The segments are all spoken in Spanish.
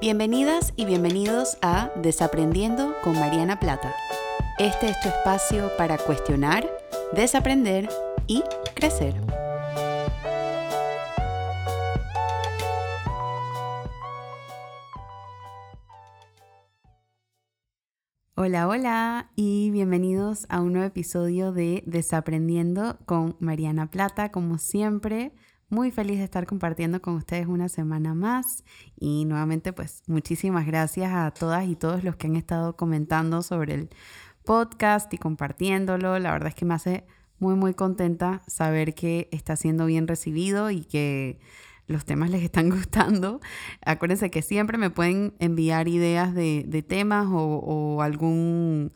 Bienvenidas y bienvenidos a Desaprendiendo con Mariana Plata. Este es tu espacio para cuestionar, desaprender y crecer. Hola, hola y bienvenidos a un nuevo episodio de Desaprendiendo con Mariana Plata. Como siempre, muy feliz de estar compartiendo con ustedes una semana más y nuevamente pues muchísimas gracias a todas y todos los que han estado comentando sobre el podcast y compartiéndolo. La verdad es que me hace muy muy contenta saber que está siendo bien recibido y que los temas les están gustando. Acuérdense que siempre me pueden enviar ideas de, temas o, algún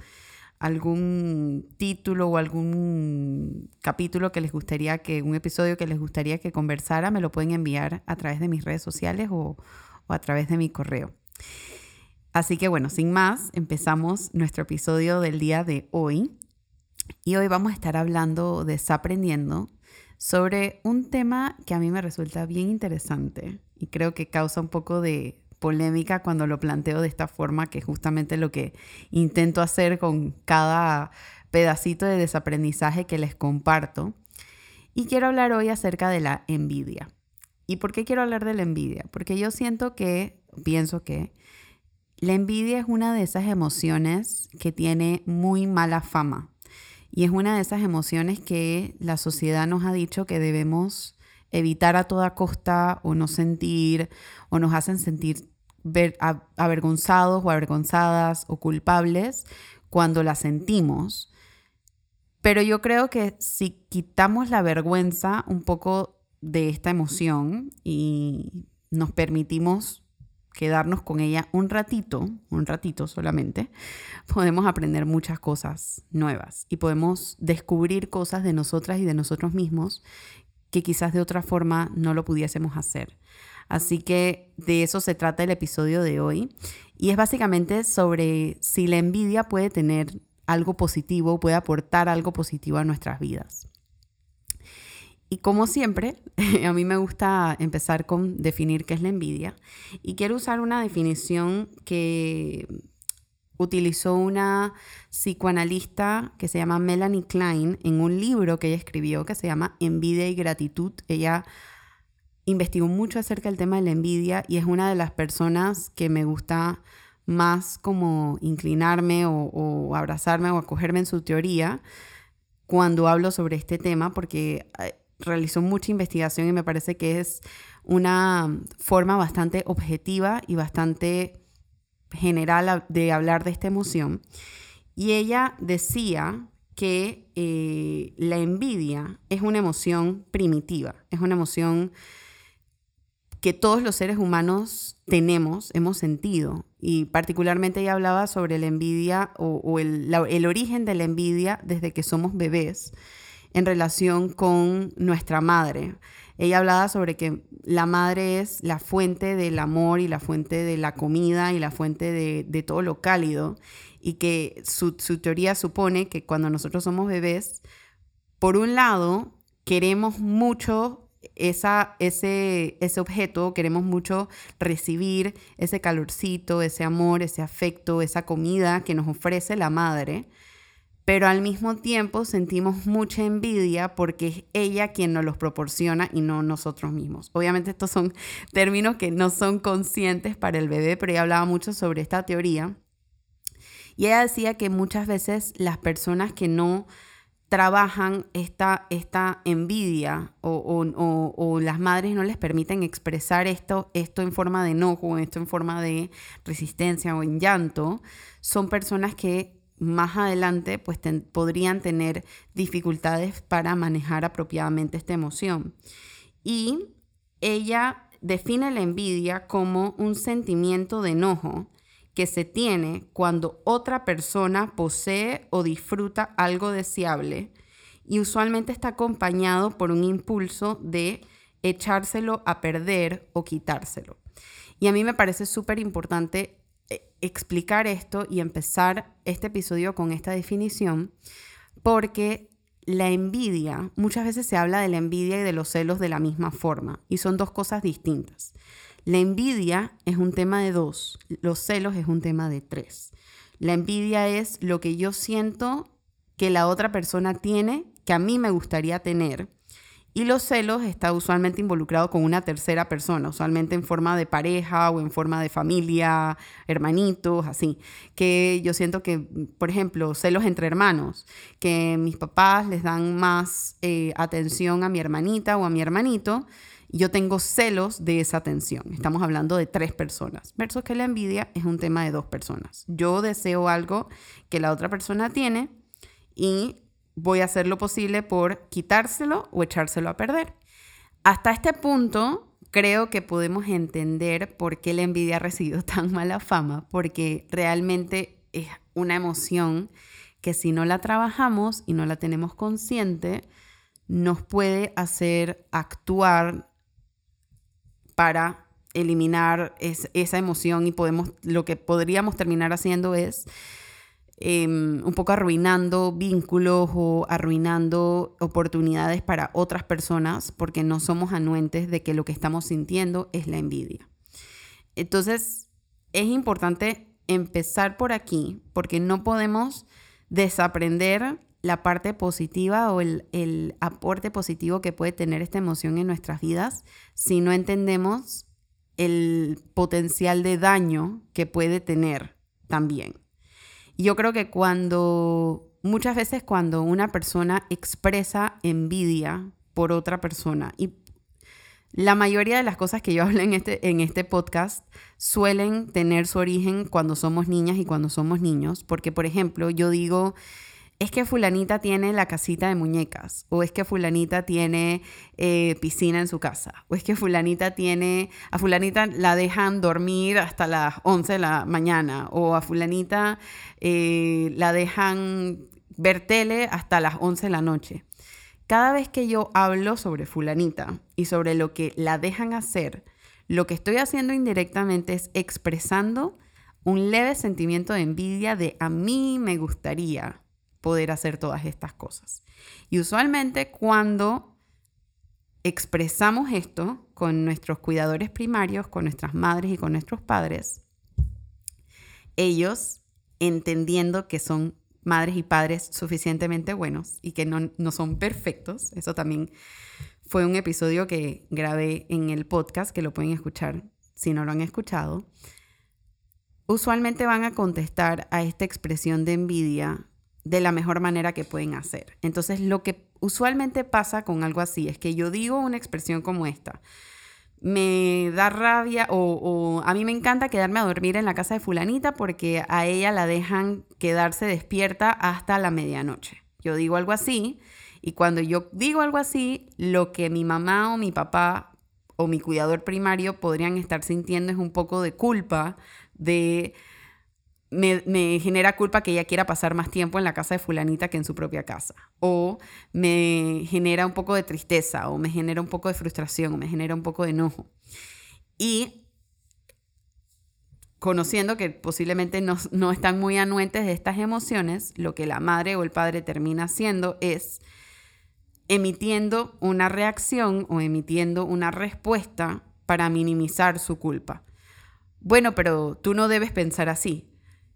algún título o algún capítulo que les gustaría que, un episodio que les gustaría que conversara, me lo pueden enviar a través de mis redes sociales o, a través de mi correo. Así que bueno, sin más, empezamos nuestro episodio del día de hoy. Y hoy vamos a estar hablando, desaprendiendo, sobre un tema que a mí me resulta bien interesante y creo que causa un poco de polémica cuando lo planteo de esta forma, que es justamente lo que intento hacer con cada pedacito de desaprendizaje que les comparto. Y quiero hablar hoy acerca de la envidia. ¿Y por qué quiero hablar de la envidia? Porque yo siento que, pienso que, la envidia es una de esas emociones que tiene muy mala fama. Y es una de esas emociones que la sociedad nos ha dicho que debemos evitar a toda costa o no sentir o nos hacen sentir ver, avergonzados o avergonzadas o culpables cuando la sentimos. Pero yo creo que si quitamos la vergüenza un poco de esta emoción y nos permitimos quedarnos con ella un ratito, un ratito solamente, podemos aprender muchas cosas nuevas y podemos descubrir cosas de nosotras y de nosotros mismos que quizás de otra forma no lo pudiésemos hacer. Así que de eso se trata el episodio de hoy. Y es básicamente sobre si la envidia puede tener algo positivo, puede aportar algo positivo a nuestras vidas. Y como siempre, a mí me gusta empezar con definir qué es la envidia. Y quiero usar una definición que utilizó una psicoanalista que se llama Melanie Klein en un libro que ella escribió que se llama Envidia y Gratitud. Ella investigó mucho acerca del tema de la envidia y es una de las personas que me gusta más como inclinarme o, abrazarme o acogerme en su teoría cuando hablo sobre este tema porque eh, realizó mucha investigación y me parece que es una forma bastante objetiva y bastante general de hablar de esta emoción. Y ella decía que eh, la envidia es una emoción primitiva, es una emoción que todos los seres humanos tenemos, hemos sentido. Y particularmente ella hablaba sobre la envidia o, el, origen de la envidia desde que somos bebés en relación con nuestra madre. Ella hablaba sobre que la madre es la fuente del amor y la fuente de la comida y la fuente de, todo lo cálido y que su teoría supone que cuando nosotros somos bebés, por un lado, queremos mucho esa, ese, ese objeto, queremos mucho recibir ese calorcito, ese amor, ese afecto, esa comida que nos ofrece la madre, pero al mismo tiempo sentimos mucha envidia porque es ella quien nos los proporciona y no nosotros mismos. Obviamente estos son términos que no son conscientes para el bebé, pero ella hablaba mucho sobre esta teoría. Y ella decía que muchas veces las personas que no trabajan esta, esta envidia o, las madres no les permiten expresar esto, esto en forma de enojo, esto en forma de resistencia o en llanto, son personas que más adelante pues podrían tener dificultades para manejar apropiadamente esta emoción. Y ella define la envidia como un sentimiento de enojo que se tiene cuando otra persona posee o disfruta algo deseable y usualmente está acompañado por un impulso de echárselo a perder o quitárselo. Y a mí me parece súper importante eh, explicar esto y empezar este episodio con esta definición porque la envidia, muchas veces se habla de la envidia y de los celos de la misma forma y son dos cosas distintas. La envidia es un tema de dos, los celos es un tema de tres. La envidia es lo que yo siento que la otra persona tiene, que a mí me gustaría tener. Y los celos está usualmente involucrado con una tercera persona, usualmente en forma de pareja o en forma de familia, hermanitos, así. Que yo siento que, por ejemplo, celos entre hermanos, que mis papás les dan más eh, atención a mi hermanita o a mi hermanito yo tengo celos de esa atención. Estamos hablando de tres personas, versus que la envidia es un tema de dos personas. Yo deseo algo que la otra persona tiene y voy a hacer lo posible por quitárselo o echárselo a perder. Hasta este punto, creo que podemos entender por qué la envidia ha recibido tan mala fama, porque realmente es una emoción que si no la trabajamos y no la tenemos consciente, nos puede hacer actuar para eliminar esa emoción y podemos, lo que podríamos terminar haciendo es em, un poco arruinando vínculos o arruinando oportunidades para otras personas porque no somos anuentes de que lo que estamos sintiendo es la envidia. Entonces, es importante empezar por aquí porque no podemos desaprender la parte positiva o el, aporte positivo que puede tener esta emoción en nuestras vidas si no entendemos el potencial de daño que puede tener también. Yo creo que cuando, muchas veces cuando una persona expresa envidia por otra persona, y la mayoría de las cosas que yo hablo en este, en este podcast suelen tener su origen cuando somos niñas y cuando somos niños, porque por ejemplo yo digo, es que fulanita tiene la casita de muñecas, o es que fulanita tiene eh, piscina en su casa, o es que fulanita tiene, a fulanita la dejan dormir hasta las 11 de la mañana, o a fulanita eh, la dejan ver tele hasta las 11 de la noche. Cada vez que yo hablo sobre fulanita y sobre lo que la dejan hacer, lo que estoy haciendo indirectamente es expresando un leve sentimiento de envidia de a mí me gustaría poder hacer todas estas cosas. Y usualmente cuando expresamos esto con nuestros cuidadores primarios, con nuestras madres y con nuestros padres, ellos, entendiendo que son madres y padres suficientemente buenos y que no, no son perfectos, eso también fue un episodio que grabé en el podcast, que lo pueden escuchar si no lo han escuchado, usualmente van a contestar a esta expresión de envidia de la mejor manera que pueden hacer. Entonces, lo que usualmente pasa con algo así es que yo digo una expresión como esta. Me da rabia o, a mí me encanta quedarme a dormir en la casa de fulanita porque a ella la dejan quedarse despierta hasta la medianoche. Yo digo algo así y cuando yo digo algo así, lo que mi mamá o mi papá o mi cuidador primario podrían estar sintiendo es un poco de culpa de me, genera culpa que ella quiera pasar más tiempo en la casa de fulanita que en su propia casa. O me genera un poco de tristeza, o me genera un poco de frustración, o me genera un poco de enojo. Y conociendo que posiblemente no, no están muy anuentes de estas emociones, lo que la madre o el padre termina haciendo es emitiendo una reacción o emitiendo una respuesta para minimizar su culpa. Bueno, pero tú no debes pensar así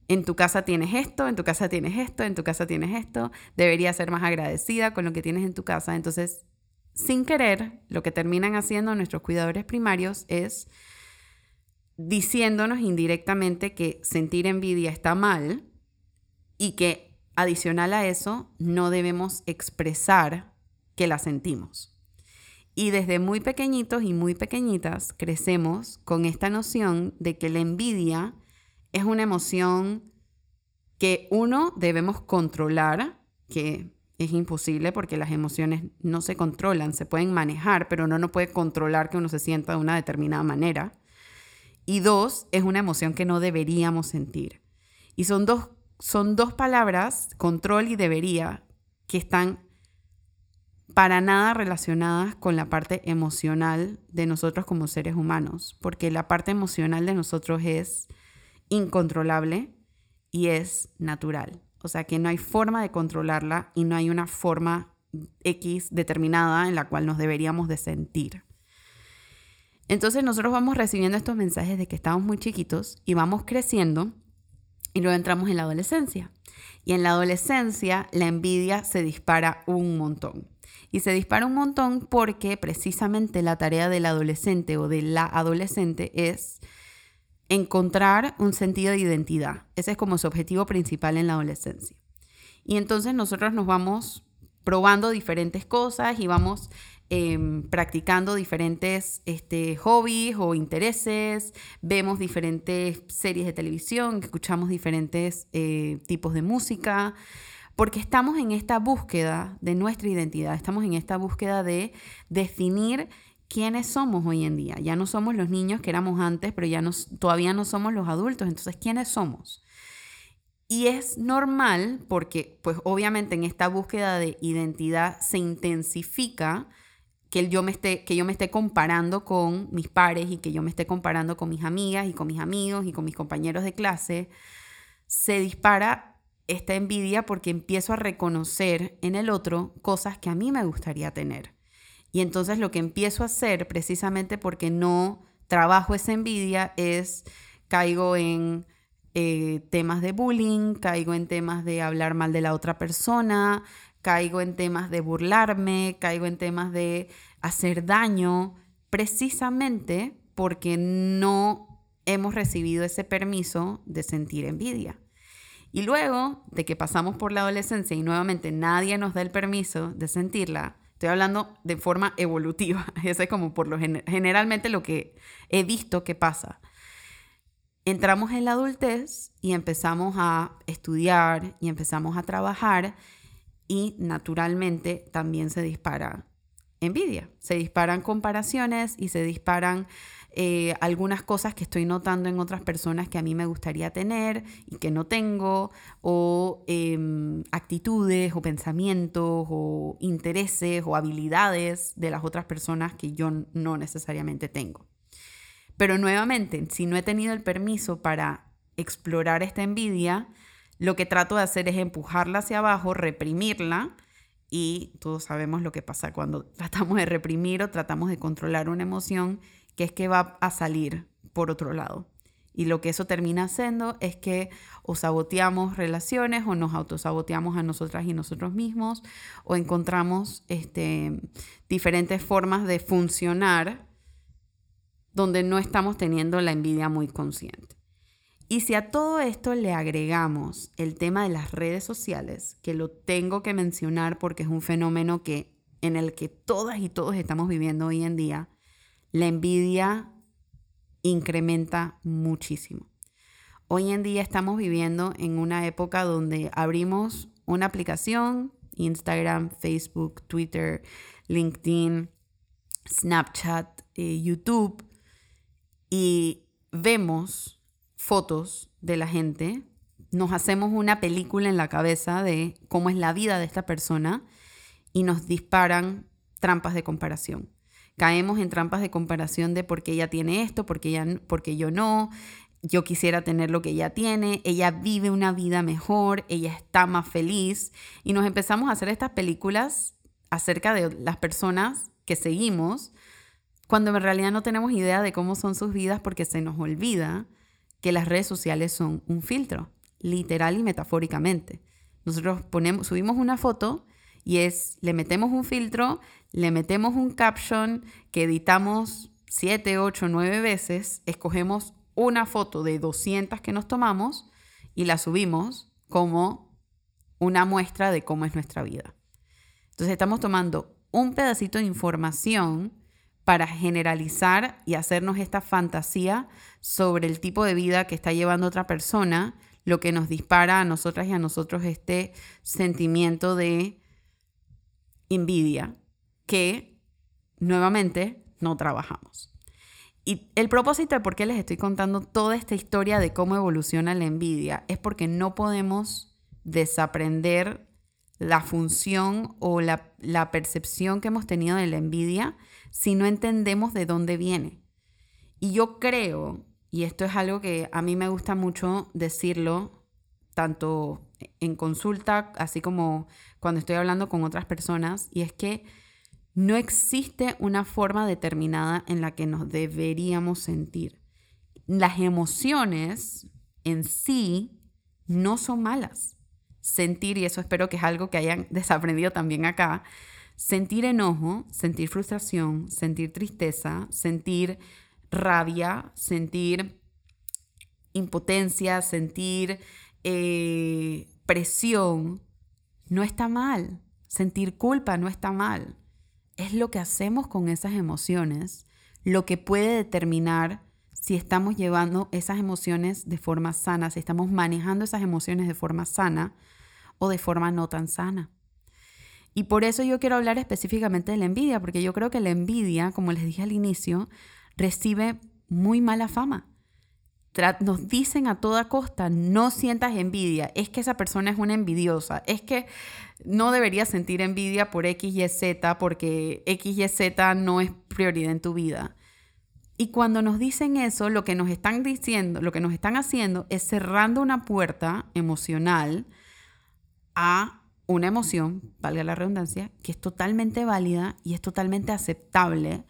en tu casa tienes esto, en tu casa tienes esto, en tu casa tienes esto, deberías ser más agradecida con lo que tienes en tu casa. Entonces, sin querer, lo que terminan haciendo nuestros cuidadores primarios es diciéndonos indirectamente que sentir envidia está mal y que adicional a eso no debemos expresar que la sentimos. Y desde muy pequeñitos y muy pequeñitas crecemos con esta noción de que la envidia es una emoción que uno debemos controlar, que es imposible porque las emociones no se controlan, se pueden manejar, pero uno no puede controlar que uno se sienta de una determinada manera. Y dos, es una emoción que no deberíamos sentir. Y son dos, son dos palabras, control y debería, que están para nada relacionadas con la parte emocional de nosotros como seres humanos, porque la parte emocional de nosotros es incontrolable y es natural. O sea que no hay forma de controlarla y no hay una forma X determinada en la cual nos deberíamos de sentir. Entonces nosotros vamos recibiendo estos mensajes de que estamos muy chiquitos y vamos creciendo y luego entramos en la adolescencia. Y en la adolescencia la envidia se dispara un montón. Y se dispara un montón porque precisamente la tarea del adolescente o de la adolescente es encontrar un sentido de identidad. Ese es como su objetivo principal en la adolescencia. Y entonces nosotros nos vamos probando diferentes cosas y vamos Em, practicando diferentes este, hobbies o intereses, vemos diferentes series de televisión, escuchamos diferentes eh, tipos de música, porque estamos en esta búsqueda de nuestra identidad, estamos en esta búsqueda de definir quiénes somos hoy en día. Ya no somos los niños que éramos antes, pero ya todavía no somos los adultos, entonces ¿quiénes somos? Y es normal porque, pues obviamente en esta búsqueda de identidad se intensifica que yo, me esté, que yo me esté comparando con mis pares y que yo me esté comparando con mis amigas y con mis amigos y con mis compañeros de clase, se dispara esta envidia porque empiezo a reconocer en el otro cosas que a mí me gustaría tener. Y entonces lo que empiezo a hacer, precisamente porque no trabajo esa envidia, es caigo en eh, temas de bullying, caigo en temas de hablar mal de la otra persona, caigo en temas de burlarme, caigo en temas de hacer daño, precisamente porque no hemos recibido ese permiso de sentir envidia. Y luego de que pasamos por la adolescencia y nuevamente nadie nos da el permiso de sentirla, estoy hablando de forma evolutiva, eso es como por lo generalmente lo que he visto que pasa. Entramos en la adultez y empezamos a estudiar y empezamos a trabajar y naturalmente también se dispara envidia, se disparan comparaciones y se disparan eh, algunas cosas que estoy notando en otras personas que a mí me gustaría tener y que no tengo, o em, actitudes o pensamientos o intereses o habilidades de las otras personas que yo no necesariamente tengo. Pero nuevamente, si no he tenido el permiso para explorar esta envidia, lo que trato de hacer es empujarla hacia abajo, reprimirla, y todos sabemos lo que pasa cuando tratamos de reprimir o tratamos de controlar una emoción, que es que va a salir por otro lado. Y lo que eso termina haciendo es que o saboteamos relaciones o nos autosaboteamos a nosotras y nosotros mismos o encontramos este, diferentes formas de funcionar donde no estamos teniendo la envidia muy consciente. Y si a todo esto le agregamos el tema de las redes sociales, que lo tengo que mencionar porque es un fenómeno que en el que todas y todos estamos viviendo hoy en día, la envidia incrementa muchísimo. Hoy en día estamos viviendo en una época donde abrimos una aplicación, Instagram, Facebook, Twitter, LinkedIn, Snapchat, eh, YouTube, y vemos fotos de la gente, nos hacemos una película en la cabeza de cómo es la vida de esta persona y nos disparan trampas de comparación. Caemos en trampas de comparación de por qué ella tiene esto, porque, ella, porque yo no, yo quisiera tener lo que ella tiene, ella vive una vida mejor, ella está más feliz. Y nos empezamos a hacer estas películas acerca de las personas que seguimos cuando en realidad no tenemos idea de cómo son sus vidas porque se nos olvida que las redes sociales son un filtro, literal y metafóricamente. Nosotros ponemos, subimos una foto y es, le metemos un filtro, le metemos un caption que editamos 7, 8, 9 veces, escogemos una foto de 200 que nos tomamos y la subimos como una muestra de cómo es nuestra vida. Entonces estamos tomando un pedacito de información para generalizar y hacernos esta fantasía sobre el tipo de vida que está llevando otra persona, lo que nos dispara a nosotras y a nosotros este sentimiento de envidia que nuevamente no trabajamos. Y el propósito de por qué les estoy contando toda esta historia de cómo evoluciona la envidia es porque no podemos desaprender la función o la, la percepción que hemos tenido de la envidia si no entendemos de dónde viene. Y yo creo, y esto es algo que a mí me gusta mucho decirlo, tanto en consulta, así como cuando estoy hablando con otras personas, y es que No existe una forma determinada en la que nos deberíamos sentir. Las emociones en sí no son malas. Sentir, y eso espero que es algo que hayan desaprendido también acá, sentir enojo, sentir frustración, sentir tristeza, sentir rabia, sentir impotencia, sentir eh, presión, no está mal. Sentir culpa no está mal. Es lo que hacemos con esas emociones lo que puede determinar si estamos llevando esas emociones de forma sana, si estamos manejando esas emociones de forma sana o de forma no tan sana. Y por eso yo quiero hablar específicamente de la envidia, porque yo creo que la envidia, como les dije al inicio, recibe muy mala fama. Nos dicen a toda costa, no sientas envidia, es que esa persona es una envidiosa, es que no deberías sentir envidia por X, Y, Z, porque X, Y, Z no es prioridad en tu vida. Y cuando nos dicen eso, lo que nos están diciendo, lo que nos están haciendo es cerrando una puerta emocional a una emoción, valga la redundancia, que es totalmente válida y es totalmente aceptable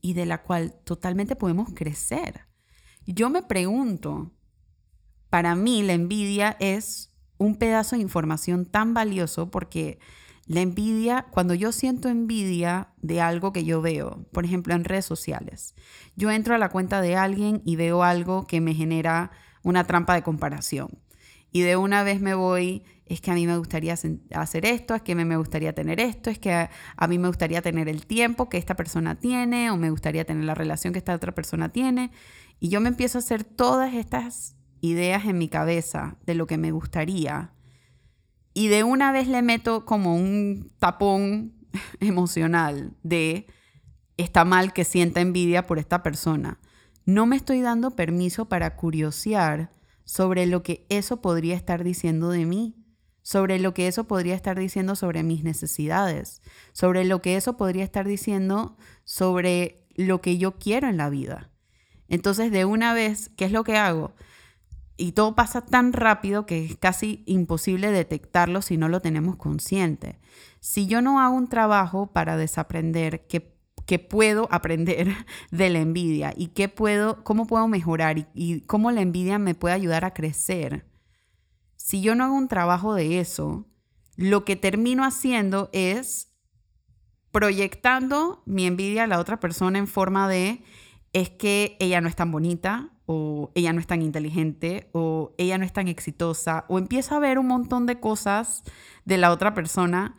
y de la cual totalmente podemos crecer. Yo me pregunto, para mí la envidia es un pedazo de información tan valioso porque la envidia, cuando yo siento envidia de algo que yo veo, por ejemplo en redes sociales, yo entro a la cuenta de alguien y veo algo que me genera una trampa de comparación. Y de una vez me voy, es que a mí me gustaría hacer esto, es que me gustaría tener esto, es que a, mí me gustaría tener el tiempo que esta persona tiene o me gustaría tener la relación que esta otra persona tiene. Y yo me empiezo a hacer todas estas ideas en mi cabeza de lo que me gustaría. Y de una vez le meto como un tapón emocional de está mal que sienta envidia por esta persona. No me estoy dando permiso para curiosear sobre lo que eso podría estar diciendo de mí, sobre lo que eso podría estar diciendo sobre mis necesidades, sobre lo que eso podría estar diciendo sobre lo que yo quiero en la vida. Entonces, de una vez, ¿qué es lo que hago? Y todo pasa tan rápido que es casi imposible detectarlo si no lo tenemos consciente. Si yo no hago un trabajo para desaprender qué, puedo aprender de la envidia y qué puedo, cómo puedo mejorar y, y cómo la envidia me puede ayudar a crecer, si yo no hago un trabajo de eso, lo que termino haciendo es proyectando mi envidia a la otra persona en forma de es que ella no es tan bonita o ella no es tan inteligente o ella no es tan exitosa o empiezo a ver un montón de cosas de la otra persona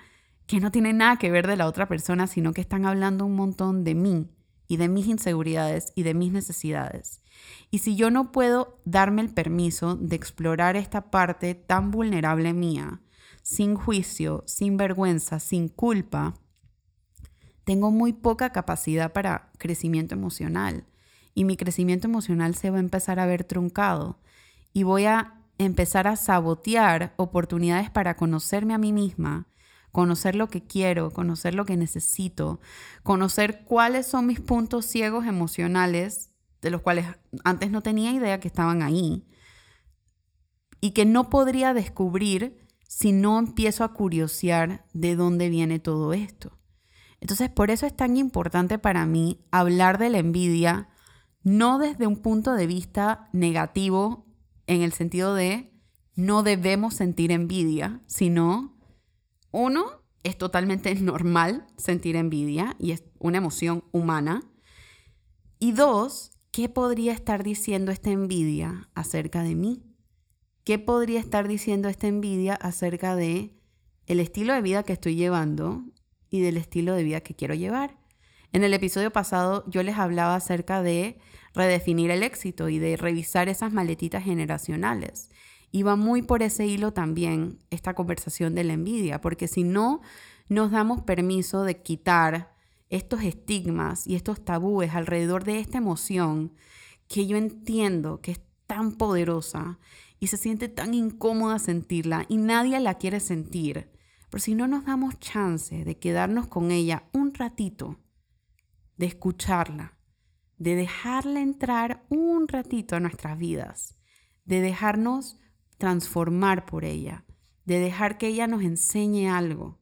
que no tienen nada que ver de la otra persona, sino que están hablando un montón de mí y de mis inseguridades y de mis necesidades. Y si yo no puedo darme el permiso de explorar esta parte tan vulnerable mía, sin juicio, sin vergüenza, sin culpa, tengo muy poca capacidad para crecimiento emocional y mi crecimiento emocional se va a empezar a ver truncado y voy a empezar a sabotear oportunidades para conocerme a mí misma, conocer lo que quiero, conocer lo que necesito, conocer cuáles son mis puntos ciegos emocionales, de los cuales antes no tenía idea que estaban ahí, y que no podría descubrir si no empiezo a curiosear de dónde viene todo esto. Entonces, por eso es tan importante para mí hablar de la envidia, no desde un punto de vista negativo, en el sentido de no debemos sentir envidia, sino, uno, es totalmente normal sentir envidia y es una emoción humana. Y dos, ¿qué podría estar diciendo esta envidia acerca de mí? ¿Qué podría estar diciendo esta envidia acerca de el estilo de vida que estoy llevando y del estilo de vida que quiero llevar. En el episodio pasado yo les hablaba acerca de redefinir el éxito y de revisar esas maletitas generacionales. Y va muy por ese hilo también esta conversación de la envidia, porque si no nos damos permiso de quitar estos estigmas y estos tabúes alrededor de esta emoción que yo entiendo que es tan poderosa y se siente tan incómoda sentirla y nadie la quiere sentir, pero si no nos damos chance de quedarnos con ella un ratito, de escucharla, de dejarla entrar un ratito a nuestras vidas, de dejarnos transformar por ella, de dejar que ella nos enseñe algo,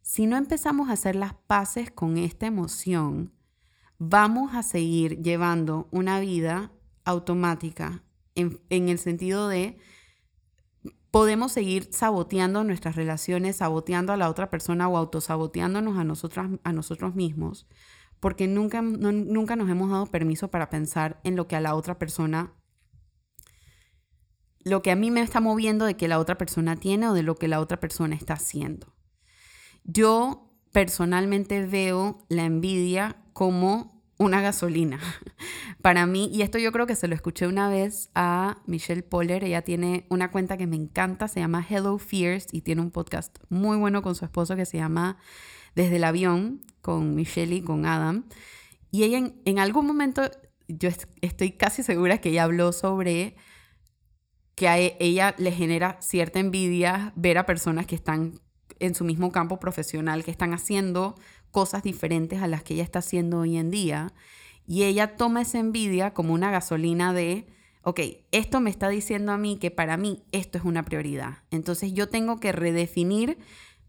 si no empezamos a hacer las paces con esta emoción, vamos a seguir llevando una vida automática en, el sentido de podemos seguir saboteando nuestras relaciones, saboteando a la otra persona o autosaboteándonos a, a nosotros mismos, porque nunca, nunca nos hemos dado permiso para pensar en lo que a la otra persona, lo que a mí me está moviendo de que la otra persona tiene o de lo que la otra persona está haciendo. Yo personalmente veo la envidia como una gasolina. Para mí, y esto yo creo que se lo escuché una vez a Michelle Poller, ella tiene una cuenta que me encanta, se llama Hello Fears y tiene un podcast muy bueno con su esposo que se llama Desde el avión, con Michelle y con Adam. Y ella en, algún momento, yo estoy casi segura que ella habló sobre que a e, ella le genera cierta envidia ver a personas que están en su mismo campo profesional, que están haciendo cosas diferentes a las que ella está haciendo hoy en día. Y ella toma esa envidia como una gasolina de, ok, esto me está diciendo a mí que para mí esto es una prioridad. Entonces yo tengo que redefinir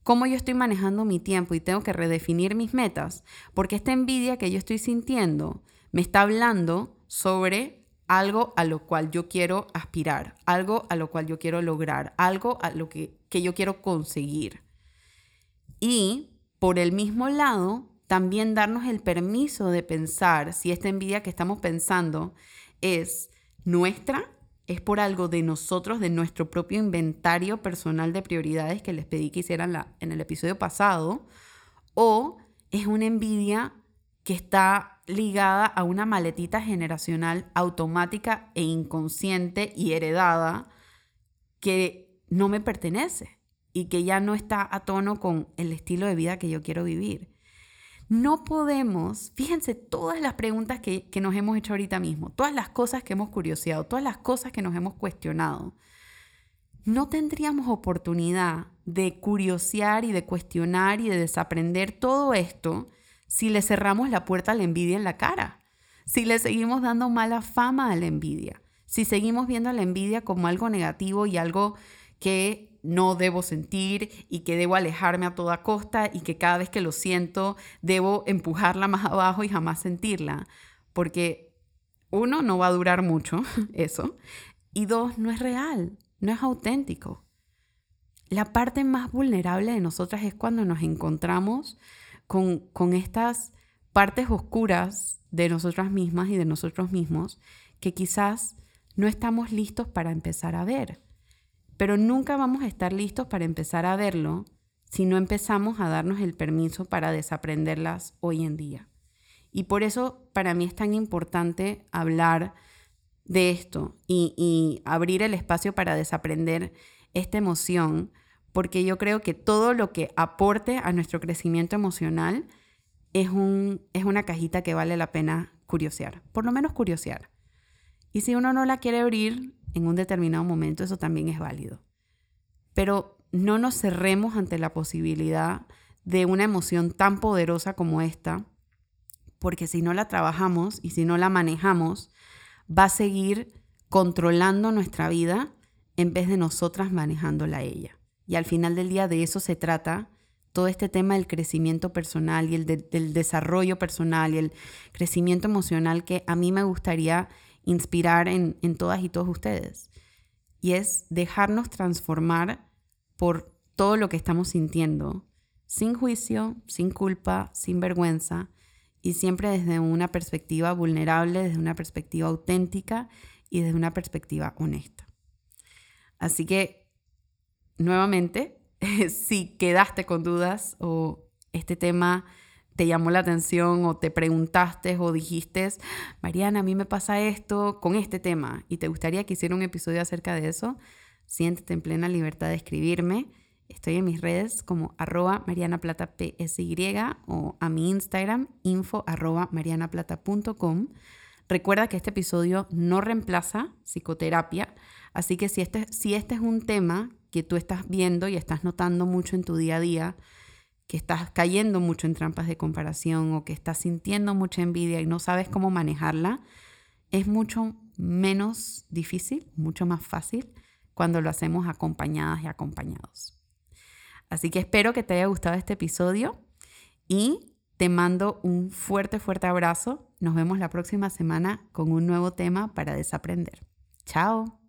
cómo yo estoy manejando mi tiempo y tengo que redefinir mis metas, porque esta envidia que yo estoy sintiendo me está hablando sobre algo a lo cual yo quiero aspirar, algo a lo cual yo quiero lograr, algo a lo que, que yo quiero conseguir. Y por el mismo lado, también darnos el permiso de pensar si esta envidia que estamos pensando es nuestra, es por algo de nosotros, de nuestro propio inventario personal de prioridades que les pedí que hicieran en el episodio pasado, o es una envidia que está ligada a una maletita generacional automática e inconsciente y heredada que no me pertenece y que ya no está a tono con el estilo de vida que yo quiero vivir. No podemos, fíjense todas las preguntas que, que nos hemos hecho ahorita mismo, todas las cosas que hemos curioseado, todas las cosas que nos hemos cuestionado. No tendríamos oportunidad de curiosear y de cuestionar y de desaprender todo esto si le cerramos la puerta a la envidia en la cara, si le seguimos dando mala fama a la envidia, si seguimos viendo a la envidia como algo negativo y algo que no debo sentir y que debo alejarme a toda costa y que cada vez que lo siento debo empujarla más abajo y jamás sentirla. Porque uno, no va a durar mucho eso. Y dos, no es real, no es auténtico. La parte más vulnerable de nosotras es cuando nos encontramos con, estas partes oscuras de nosotras mismas y de nosotros mismos que quizás no estamos listos para empezar a ver. Pero nunca vamos a estar listos para empezar a verlo si no empezamos a darnos el permiso para desaprenderlas hoy en día. Y por eso para mí es tan importante hablar de esto y, abrir el espacio para desaprender esta emoción, porque yo creo que todo lo que aporte a nuestro crecimiento emocional es, un, es una cajita que vale la pena curiosear, por lo menos curiosear. Y si uno no la quiere abrir, en un determinado momento, eso también es válido. Pero no nos cerremos ante la posibilidad de una emoción tan poderosa como esta, porque si no la trabajamos y si no la manejamos, va a seguir controlando nuestra vida en vez de nosotras manejándola a ella. Y al final del día de eso se trata todo este tema del crecimiento personal y el del desarrollo personal y el crecimiento emocional que a mí me gustaría inspirar en, todas y todos ustedes. Y es dejarnos transformar por todo lo que estamos sintiendo, sin juicio, sin culpa, sin vergüenza, y siempre desde una perspectiva vulnerable, desde una perspectiva auténtica y desde una perspectiva honesta. Así que, nuevamente, si quedaste con dudas o este tema te llamó la atención o te preguntaste o dijiste, Mariana, a mí me pasa esto con este tema y te gustaría que hiciera un episodio acerca de eso, siéntete en plena libertad de escribirme. Estoy en mis redes como arroba marianaplata.psy o a mi Instagram info arroba marianaplata.com. Recuerda que este episodio no reemplaza psicoterapia, así que si este, si este es un tema que tú estás viendo y estás notando mucho en tu día a día, que estás cayendo mucho en trampas de comparación o que estás sintiendo mucha envidia y no sabes cómo manejarla, es mucho menos difícil, mucho más fácil cuando lo hacemos acompañadas y acompañados. Así que espero que te haya gustado este episodio y te mando un fuerte, fuerte abrazo. Nos vemos la próxima semana con un nuevo tema para desaprender. Chao.